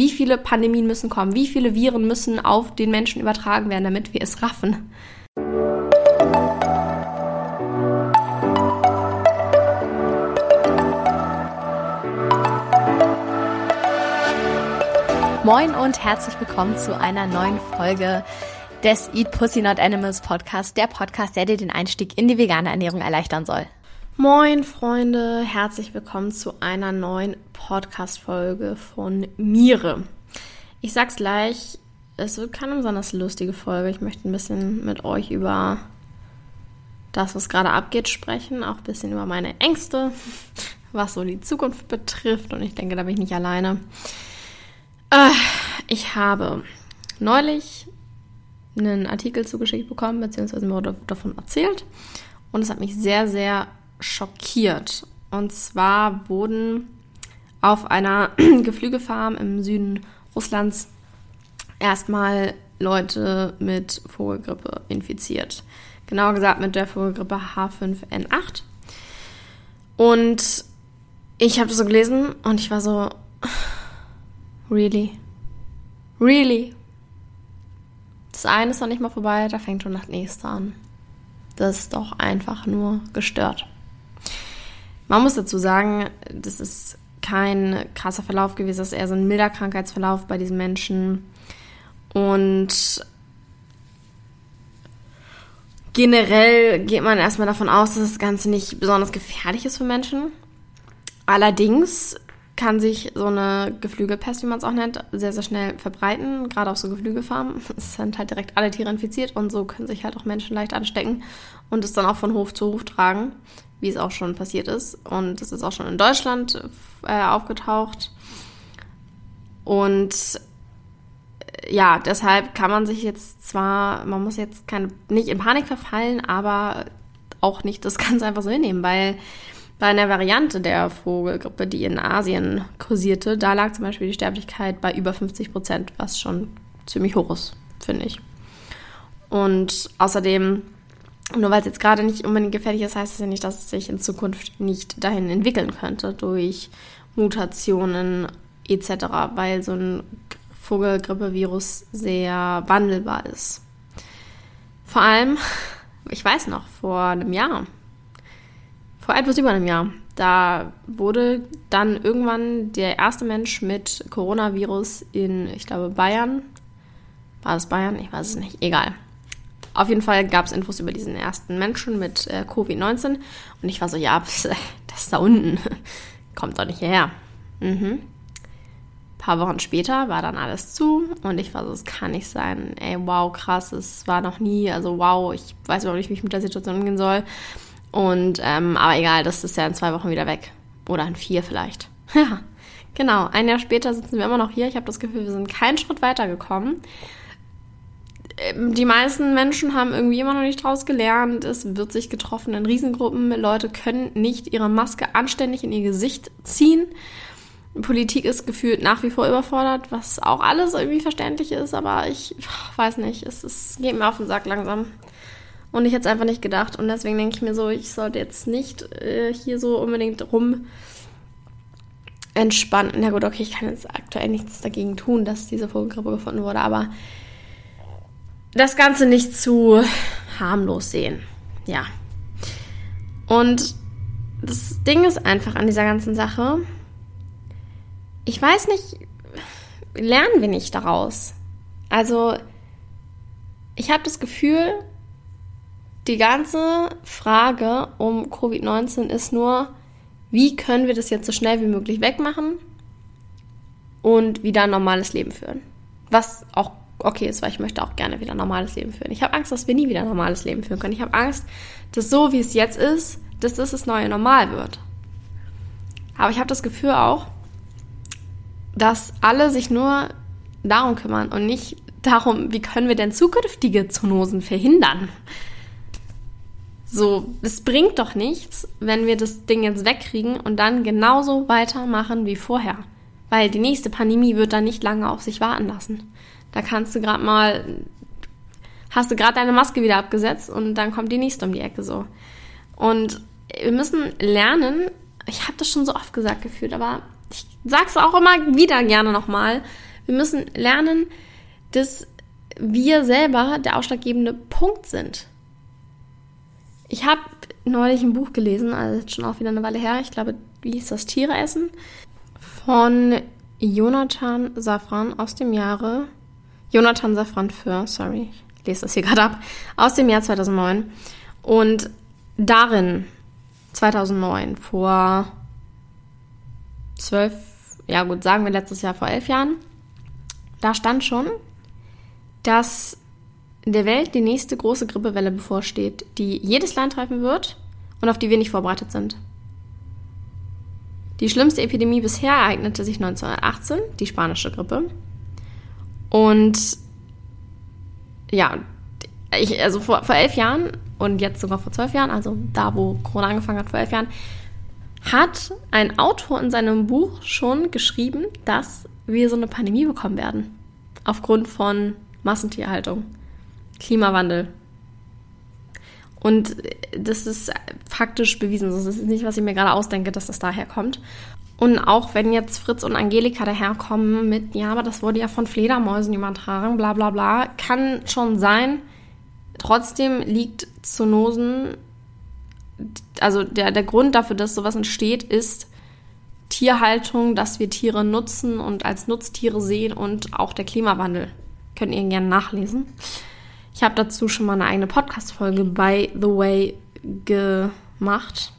Wie viele Pandemien müssen kommen? Wie viele Viren müssen auf den Menschen übertragen werden, damit wir es raffen? Moin und herzlich willkommen zu einer neuen Folge des Eat Pussy Not Animals Podcast, der Podcast, der dir den Einstieg in die vegane Ernährung erleichtern soll. Moin Freunde, herzlich willkommen zu einer neuen Podcast-Folge von Mire. Ich sag's gleich, es wird keine besonders lustige Folge. Ich möchte ein bisschen mit euch über das, was gerade abgeht, sprechen, auch ein bisschen über meine Ängste, was so die Zukunft betrifft. Und ich denke, da bin ich nicht alleine. Äh, ich habe neulich einen Artikel zugeschickt bekommen, beziehungsweise mir davon erzählt. Und es hat mich sehr, sehr schockiert. Und zwar wurden auf einer Geflügelfarm im Süden Russlands erstmal Leute mit Vogelgrippe infiziert. Genauer gesagt mit der Vogelgrippe H5N8. Und ich habe das so gelesen und ich war so, really? Really? Das eine ist noch nicht mal vorbei, da fängt schon das nächste an. Das ist doch einfach nur gestört. Man muss dazu sagen, das ist kein krasser Verlauf gewesen, das ist eher so ein milder Krankheitsverlauf bei diesen Menschen. Und generell geht man erstmal davon aus, dass das Ganze nicht besonders gefährlich ist für Menschen. Allerdings kann sich so eine Geflügelpest, wie man es auch nennt, sehr, sehr schnell verbreiten, gerade auf so Geflügelfarmen. Es sind halt direkt alle Tiere infiziert und so können sich halt auch Menschen leicht anstecken und es dann auch von Hof zu Hof tragen wie es auch schon passiert ist. Und es ist auch schon in Deutschland äh, aufgetaucht. Und äh, ja, deshalb kann man sich jetzt zwar, man muss jetzt keine, nicht in Panik verfallen, aber auch nicht das Ganze einfach so hinnehmen, weil bei einer Variante der Vogelgrippe, die in Asien kursierte, da lag zum Beispiel die Sterblichkeit bei über 50 Prozent, was schon ziemlich hoch ist, finde ich. Und außerdem nur weil es jetzt gerade nicht unbedingt gefährlich ist, heißt es ja nicht, dass es sich in Zukunft nicht dahin entwickeln könnte durch Mutationen etc., weil so ein Vogelgrippevirus sehr wandelbar ist. Vor allem, ich weiß noch, vor einem Jahr, vor etwas über einem Jahr, da wurde dann irgendwann der erste Mensch mit Coronavirus in, ich glaube, Bayern. War das Bayern? Ich weiß es nicht. Egal. Auf jeden Fall gab es Infos über diesen ersten Menschen mit äh, Covid-19 und ich war so, ja, das ist da unten. Kommt doch nicht hierher. Mhm. Ein paar Wochen später war dann alles zu und ich war so, es kann nicht sein. Ey, wow, krass, es war noch nie, also wow, ich weiß überhaupt nicht, wie ich mit der Situation umgehen soll. Und, ähm, aber egal, das ist ja in zwei Wochen wieder weg. Oder in vier vielleicht. Ja, genau. Ein Jahr später sitzen wir immer noch hier. Ich habe das Gefühl, wir sind keinen Schritt weitergekommen. Ähm, die meisten Menschen haben irgendwie immer noch nicht draus gelernt. Es wird sich getroffen in Riesengruppen. Leute können nicht ihre Maske anständig in ihr Gesicht ziehen. Politik ist gefühlt nach wie vor überfordert, was auch alles irgendwie verständlich ist, aber ich weiß nicht, es, es geht mir auf den Sack langsam. Und ich hätte es einfach nicht gedacht. Und deswegen denke ich mir so, ich sollte jetzt nicht äh, hier so unbedingt rum entspannen. Na gut, okay, ich kann jetzt aktuell nichts dagegen tun, dass diese Vogelgrippe gefunden wurde, aber das Ganze nicht zu harmlos sehen. Ja. Und das Ding ist einfach an dieser ganzen Sache, ich weiß nicht, lernen wir nicht daraus. Also, ich habe das Gefühl, die ganze Frage um Covid-19 ist nur, wie können wir das jetzt so schnell wie möglich wegmachen und wieder ein normales Leben führen. Was auch okay ist, weil ich möchte auch gerne wieder ein normales Leben führen. Ich habe Angst, dass wir nie wieder ein normales Leben führen können. Ich habe Angst, dass so wie es jetzt ist, dass das das neue Normal wird. Aber ich habe das Gefühl auch, dass alle sich nur darum kümmern und nicht darum, wie können wir denn zukünftige Zoonosen verhindern. So, es bringt doch nichts, wenn wir das Ding jetzt wegkriegen und dann genauso weitermachen wie vorher. Weil die nächste Pandemie wird dann nicht lange auf sich warten lassen. Da kannst du gerade mal, hast du gerade deine Maske wieder abgesetzt und dann kommt die nächste um die Ecke so. Und wir müssen lernen, ich habe das schon so oft gesagt gefühlt, aber ich sag's auch immer wieder gerne nochmal, Wir müssen lernen, dass wir selber der ausschlaggebende Punkt sind. Ich habe neulich ein Buch gelesen, also schon auch wieder eine Weile her. Ich glaube, wie hieß das? Tiere essen? Von Jonathan Safran aus dem Jahre. Jonathan Safran für, sorry, ich lese das hier gerade ab. Aus dem Jahr 2009. Und darin, 2009, vor zwölf, ja gut, sagen wir letztes Jahr vor elf Jahren, da stand schon, dass der Welt die nächste große Grippewelle bevorsteht, die jedes Land treffen wird und auf die wir nicht vorbereitet sind. Die schlimmste Epidemie bisher ereignete sich 1918, die spanische Grippe. Und ja, ich, also vor, vor elf Jahren und jetzt sogar vor zwölf Jahren, also da, wo Corona angefangen hat, vor elf Jahren, hat ein Autor in seinem Buch schon geschrieben, dass wir so eine Pandemie bekommen werden. Aufgrund von Massentierhaltung, Klimawandel. Und das ist faktisch bewiesen. Das ist nicht, was ich mir gerade ausdenke, dass das daher kommt. Und auch wenn jetzt Fritz und Angelika daherkommen mit, ja, aber das wurde ja von Fledermäusen übertragen, bla bla bla, kann schon sein. Trotzdem liegt Zoonosen, also der, der Grund dafür, dass sowas entsteht, ist Tierhaltung, dass wir Tiere nutzen und als Nutztiere sehen und auch der Klimawandel. Könnt ihr gerne nachlesen. Ich habe dazu schon mal eine eigene Podcast-Folge bei The Way gemacht.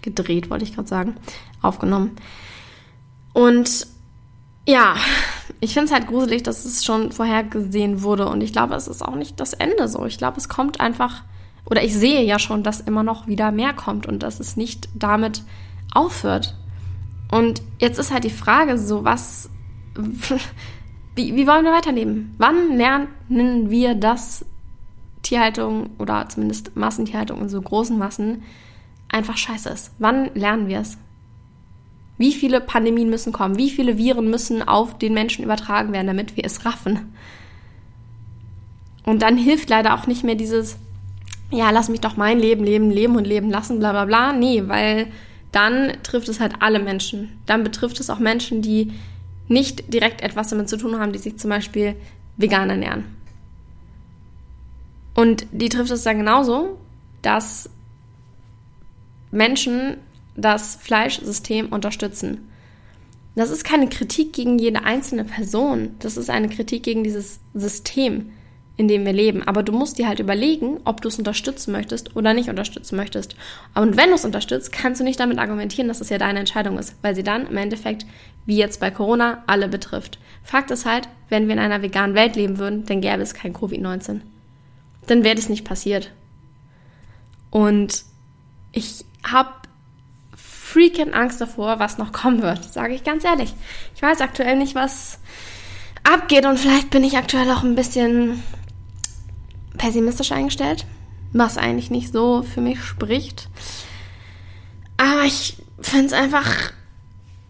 Gedreht, wollte ich gerade sagen. Aufgenommen. Und ja, ich finde es halt gruselig, dass es schon vorhergesehen wurde. Und ich glaube, es ist auch nicht das Ende so. Ich glaube, es kommt einfach, oder ich sehe ja schon, dass immer noch wieder mehr kommt und dass es nicht damit aufhört. Und jetzt ist halt die Frage so, was, wie, wie wollen wir weiterleben? Wann lernen wir, dass Tierhaltung oder zumindest Massentierhaltung in so großen Massen einfach scheiße ist? Wann lernen wir es? Wie viele Pandemien müssen kommen? Wie viele Viren müssen auf den Menschen übertragen werden, damit wir es raffen? Und dann hilft leider auch nicht mehr dieses, ja, lass mich doch mein Leben leben, leben und leben lassen, bla bla bla. Nee, weil dann trifft es halt alle Menschen. Dann betrifft es auch Menschen, die nicht direkt etwas damit zu tun haben, die sich zum Beispiel vegan ernähren. Und die trifft es dann genauso, dass Menschen das Fleischsystem unterstützen. Das ist keine Kritik gegen jede einzelne Person, das ist eine Kritik gegen dieses System, in dem wir leben. Aber du musst dir halt überlegen, ob du es unterstützen möchtest oder nicht unterstützen möchtest. Und wenn du es unterstützt, kannst du nicht damit argumentieren, dass es ja deine Entscheidung ist, weil sie dann im Endeffekt wie jetzt bei Corona, alle betrifft. Fakt ist halt, wenn wir in einer veganen Welt leben würden, dann gäbe es kein Covid-19. Dann wäre das nicht passiert. Und ich habe freaking Angst davor, was noch kommen wird, sage ich ganz ehrlich. Ich weiß aktuell nicht, was abgeht und vielleicht bin ich aktuell auch ein bisschen pessimistisch eingestellt, was eigentlich nicht so für mich spricht. Aber ich finde es einfach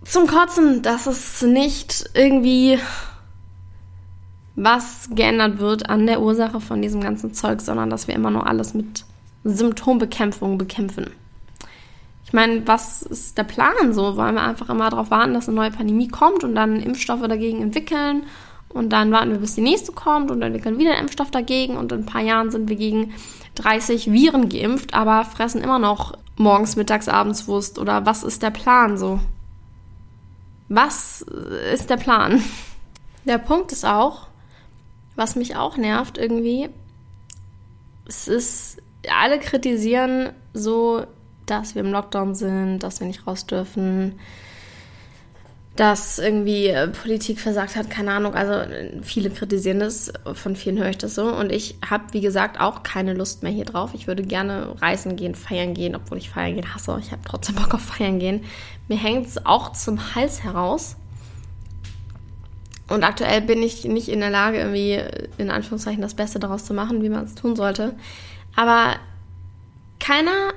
zum Kotzen, dass es nicht irgendwie was geändert wird an der Ursache von diesem ganzen Zeug, sondern dass wir immer nur alles mit Symptombekämpfung bekämpfen. Ich meine, was ist der Plan so? Wollen wir einfach immer darauf warten, dass eine neue Pandemie kommt und dann Impfstoffe dagegen entwickeln und dann warten wir, bis die nächste kommt und entwickeln wieder einen Impfstoff dagegen und in ein paar Jahren sind wir gegen 30 Viren geimpft, aber fressen immer noch morgens, mittags, abends Wurst oder was ist der Plan so? Was ist der Plan? Der Punkt ist auch, was mich auch nervt irgendwie, es ist, alle kritisieren so, dass wir im Lockdown sind, dass wir nicht raus dürfen, dass irgendwie äh, Politik versagt hat, keine Ahnung. Also viele kritisieren das, von vielen höre ich das so. Und ich habe, wie gesagt, auch keine Lust mehr hier drauf. Ich würde gerne reisen gehen, feiern gehen, obwohl ich feiern gehen hasse. Ich habe trotzdem Bock auf feiern gehen. Mir hängt es auch zum Hals heraus. Und aktuell bin ich nicht in der Lage, irgendwie in Anführungszeichen das Beste daraus zu machen, wie man es tun sollte. Aber keiner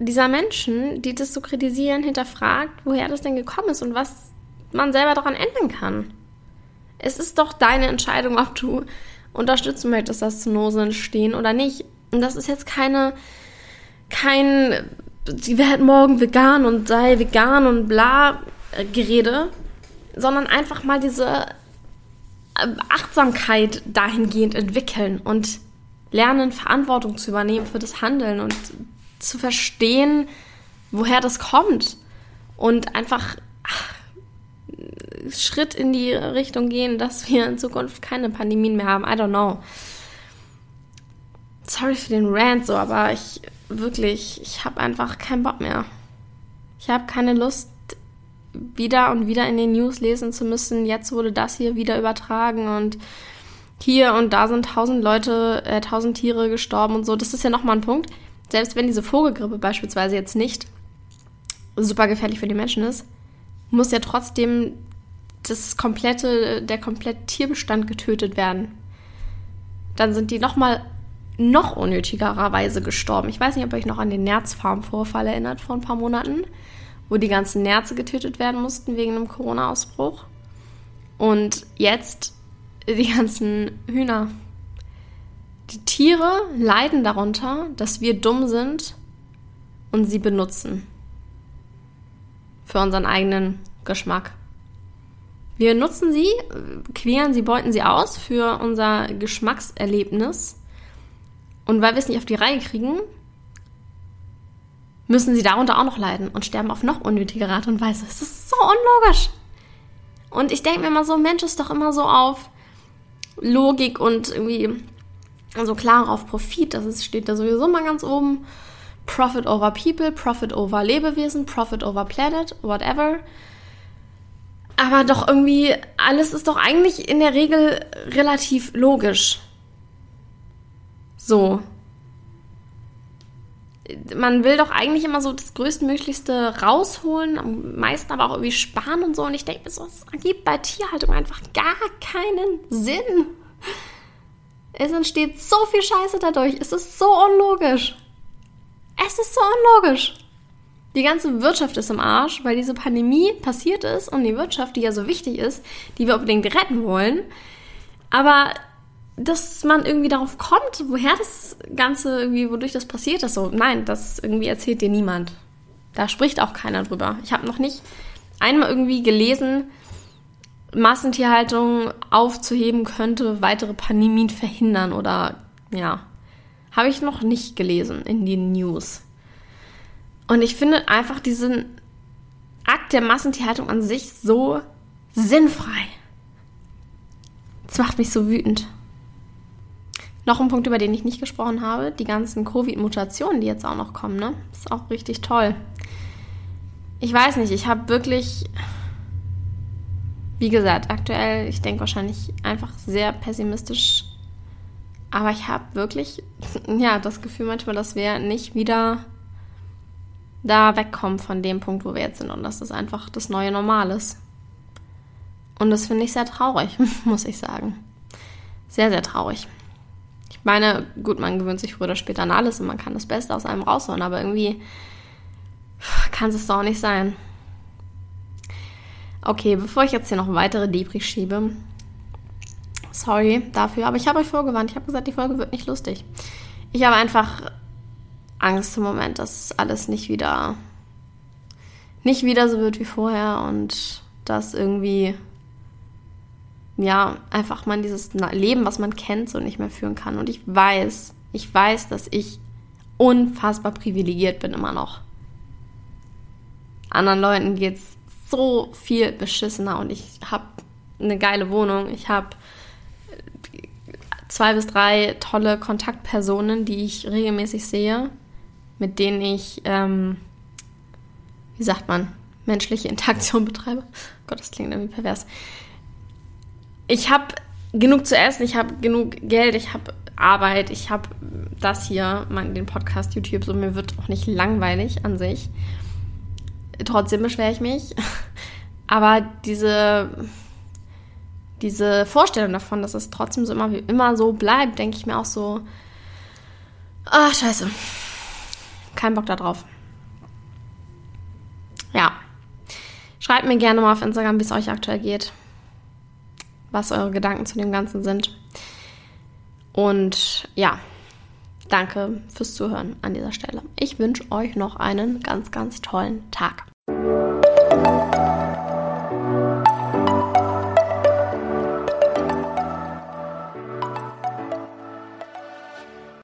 dieser Menschen, die das so kritisieren, hinterfragt, woher das denn gekommen ist und was man selber daran ändern kann. Es ist doch deine Entscheidung, ob du unterstützen möchtest, dass Zoonosen stehen oder nicht. Und das ist jetzt keine, kein sie wird morgen vegan und sei vegan und bla äh, Gerede, sondern einfach mal diese äh, Achtsamkeit dahingehend entwickeln und lernen, Verantwortung zu übernehmen für das Handeln und zu verstehen, woher das kommt und einfach ach, Schritt in die Richtung gehen, dass wir in Zukunft keine Pandemien mehr haben. I don't know. Sorry für den Rant so, aber ich wirklich, ich habe einfach keinen Bock mehr. Ich habe keine Lust, wieder und wieder in den News lesen zu müssen. Jetzt wurde das hier wieder übertragen und hier und da sind tausend Leute, äh, tausend Tiere gestorben und so. Das ist ja nochmal ein Punkt. Selbst wenn diese Vogelgrippe beispielsweise jetzt nicht super gefährlich für die Menschen ist, muss ja trotzdem das komplette, der komplette Tierbestand getötet werden. Dann sind die nochmal noch unnötigererweise gestorben. Ich weiß nicht, ob ihr euch noch an den Nerzfarm-Vorfall erinnert vor ein paar Monaten, wo die ganzen Nerze getötet werden mussten wegen einem Corona-Ausbruch. Und jetzt die ganzen Hühner. Die Tiere leiden darunter, dass wir dumm sind und sie benutzen. Für unseren eigenen Geschmack. Wir nutzen sie, queren sie, beuten sie aus für unser Geschmackserlebnis. Und weil wir es nicht auf die Reihe kriegen, müssen sie darunter auch noch leiden und sterben auf noch unnötige Art und Weise. Es ist so unlogisch. Und ich denke mir immer so, Mensch ist doch immer so auf Logik und irgendwie so klar auf Profit. Das ist, steht da sowieso mal ganz oben. Profit over People, Profit over Lebewesen, Profit over Planet, whatever. Aber doch irgendwie, alles ist doch eigentlich in der Regel relativ logisch. So. Man will doch eigentlich immer so das Größtmöglichste rausholen, am meisten aber auch irgendwie sparen und so. Und ich denke mir so, es ergibt bei Tierhaltung einfach gar keinen Sinn. Es entsteht so viel Scheiße dadurch. Es ist so unlogisch. Es ist so unlogisch. Die ganze Wirtschaft ist im Arsch, weil diese Pandemie passiert ist und die Wirtschaft, die ja so wichtig ist, die wir unbedingt retten wollen. Aber dass man irgendwie darauf kommt, woher das Ganze irgendwie, wodurch das passiert ist, so, nein, das irgendwie erzählt dir niemand. Da spricht auch keiner drüber. Ich habe noch nicht einmal irgendwie gelesen, Massentierhaltung aufzuheben könnte weitere Pandemien verhindern oder ja, habe ich noch nicht gelesen in den News. Und ich finde einfach diesen Akt der Massentierhaltung an sich so sinnfrei. Das macht mich so wütend. Noch ein Punkt, über den ich nicht gesprochen habe, die ganzen Covid-Mutationen, die jetzt auch noch kommen, ne? Ist auch richtig toll. Ich weiß nicht, ich habe wirklich, wie gesagt, aktuell, ich denke wahrscheinlich einfach sehr pessimistisch, aber ich habe wirklich, ja, das Gefühl manchmal, dass wir nicht wieder da wegkommen von dem Punkt, wo wir jetzt sind und dass das einfach das neue Normal ist. Und das finde ich sehr traurig, muss ich sagen. Sehr, sehr traurig. Ich meine, gut, man gewöhnt sich früher oder später an alles und man kann das Beste aus einem rausholen, aber irgendwie kann es doch nicht sein. Okay, bevor ich jetzt hier noch weitere Debris schiebe, sorry dafür, aber ich habe euch vorgewarnt. Ich habe gesagt, die Folge wird nicht lustig. Ich habe einfach Angst im Moment, dass alles nicht wieder nicht wieder so wird wie vorher und dass irgendwie ja, einfach man dieses Leben, was man kennt, so nicht mehr führen kann. Und ich weiß, ich weiß, dass ich unfassbar privilegiert bin immer noch. Anderen Leuten geht es so viel beschissener und ich habe eine geile Wohnung. Ich habe zwei bis drei tolle Kontaktpersonen, die ich regelmäßig sehe mit denen ich, ähm, wie sagt man, menschliche Interaktion betreibe. Gott, das klingt irgendwie pervers. Ich habe genug zu essen, ich habe genug Geld, ich habe Arbeit, ich habe das hier, mein, den Podcast, YouTube, so mir wird auch nicht langweilig an sich. Trotzdem beschwere ich mich. Aber diese, diese Vorstellung davon, dass es trotzdem so immer, immer so bleibt, denke ich mir auch so, ach, scheiße kein Bock darauf. Ja. Schreibt mir gerne mal auf Instagram, wie es euch aktuell geht. Was eure Gedanken zu dem Ganzen sind. Und ja, danke fürs Zuhören an dieser Stelle. Ich wünsche euch noch einen ganz, ganz tollen Tag.